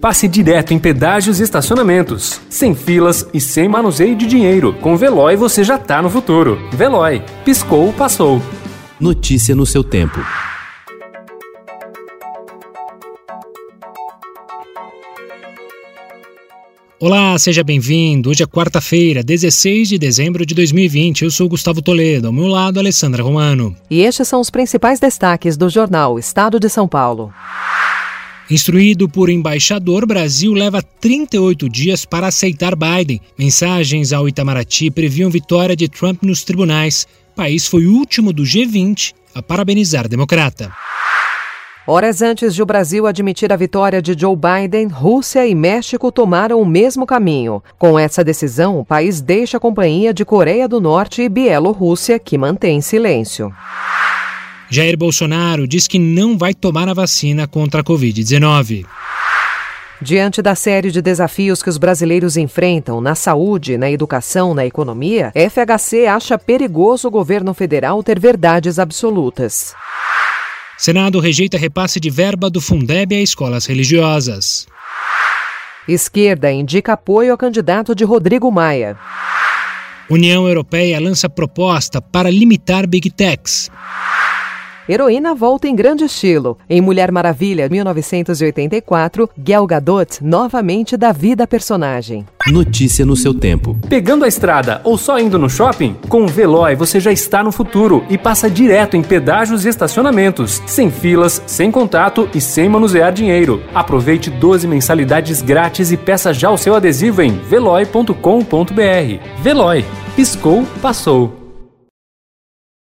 passe direto em pedágios e estacionamentos, sem filas e sem manuseio de dinheiro. Com Veloy você já tá no futuro. Veloy, piscou, passou. Notícia no seu tempo. Olá, seja bem-vindo. Hoje é quarta-feira, 16 de dezembro de 2020. Eu sou Gustavo Toledo, ao meu lado, Alessandra Romano. E estes são os principais destaques do jornal Estado de São Paulo. Instruído por embaixador, Brasil leva 38 dias para aceitar Biden. Mensagens ao Itamaraty previam vitória de Trump nos tribunais. O país foi o último do G20 a parabenizar democrata. Horas antes de o Brasil admitir a vitória de Joe Biden, Rússia e México tomaram o mesmo caminho. Com essa decisão, o país deixa a companhia de Coreia do Norte e Bielorrússia, que mantém silêncio. Jair Bolsonaro diz que não vai tomar a vacina contra a Covid-19. Diante da série de desafios que os brasileiros enfrentam na saúde, na educação, na economia, FHC acha perigoso o governo federal ter verdades absolutas. Senado rejeita repasse de verba do Fundeb a escolas religiosas. Esquerda indica apoio ao candidato de Rodrigo Maia. União Europeia lança proposta para limitar Big Techs. Heroína volta em grande estilo. Em Mulher Maravilha, 1984, Gal Gadot novamente dá vida à personagem. Notícia no seu tempo. Pegando a estrada ou só indo no shopping? Com o Veloy você já está no futuro e passa direto em pedágios e estacionamentos, sem filas, sem contato e sem manusear dinheiro. Aproveite 12 mensalidades grátis e peça já o seu adesivo em veloy.com.br. Veloy. Piscou, passou.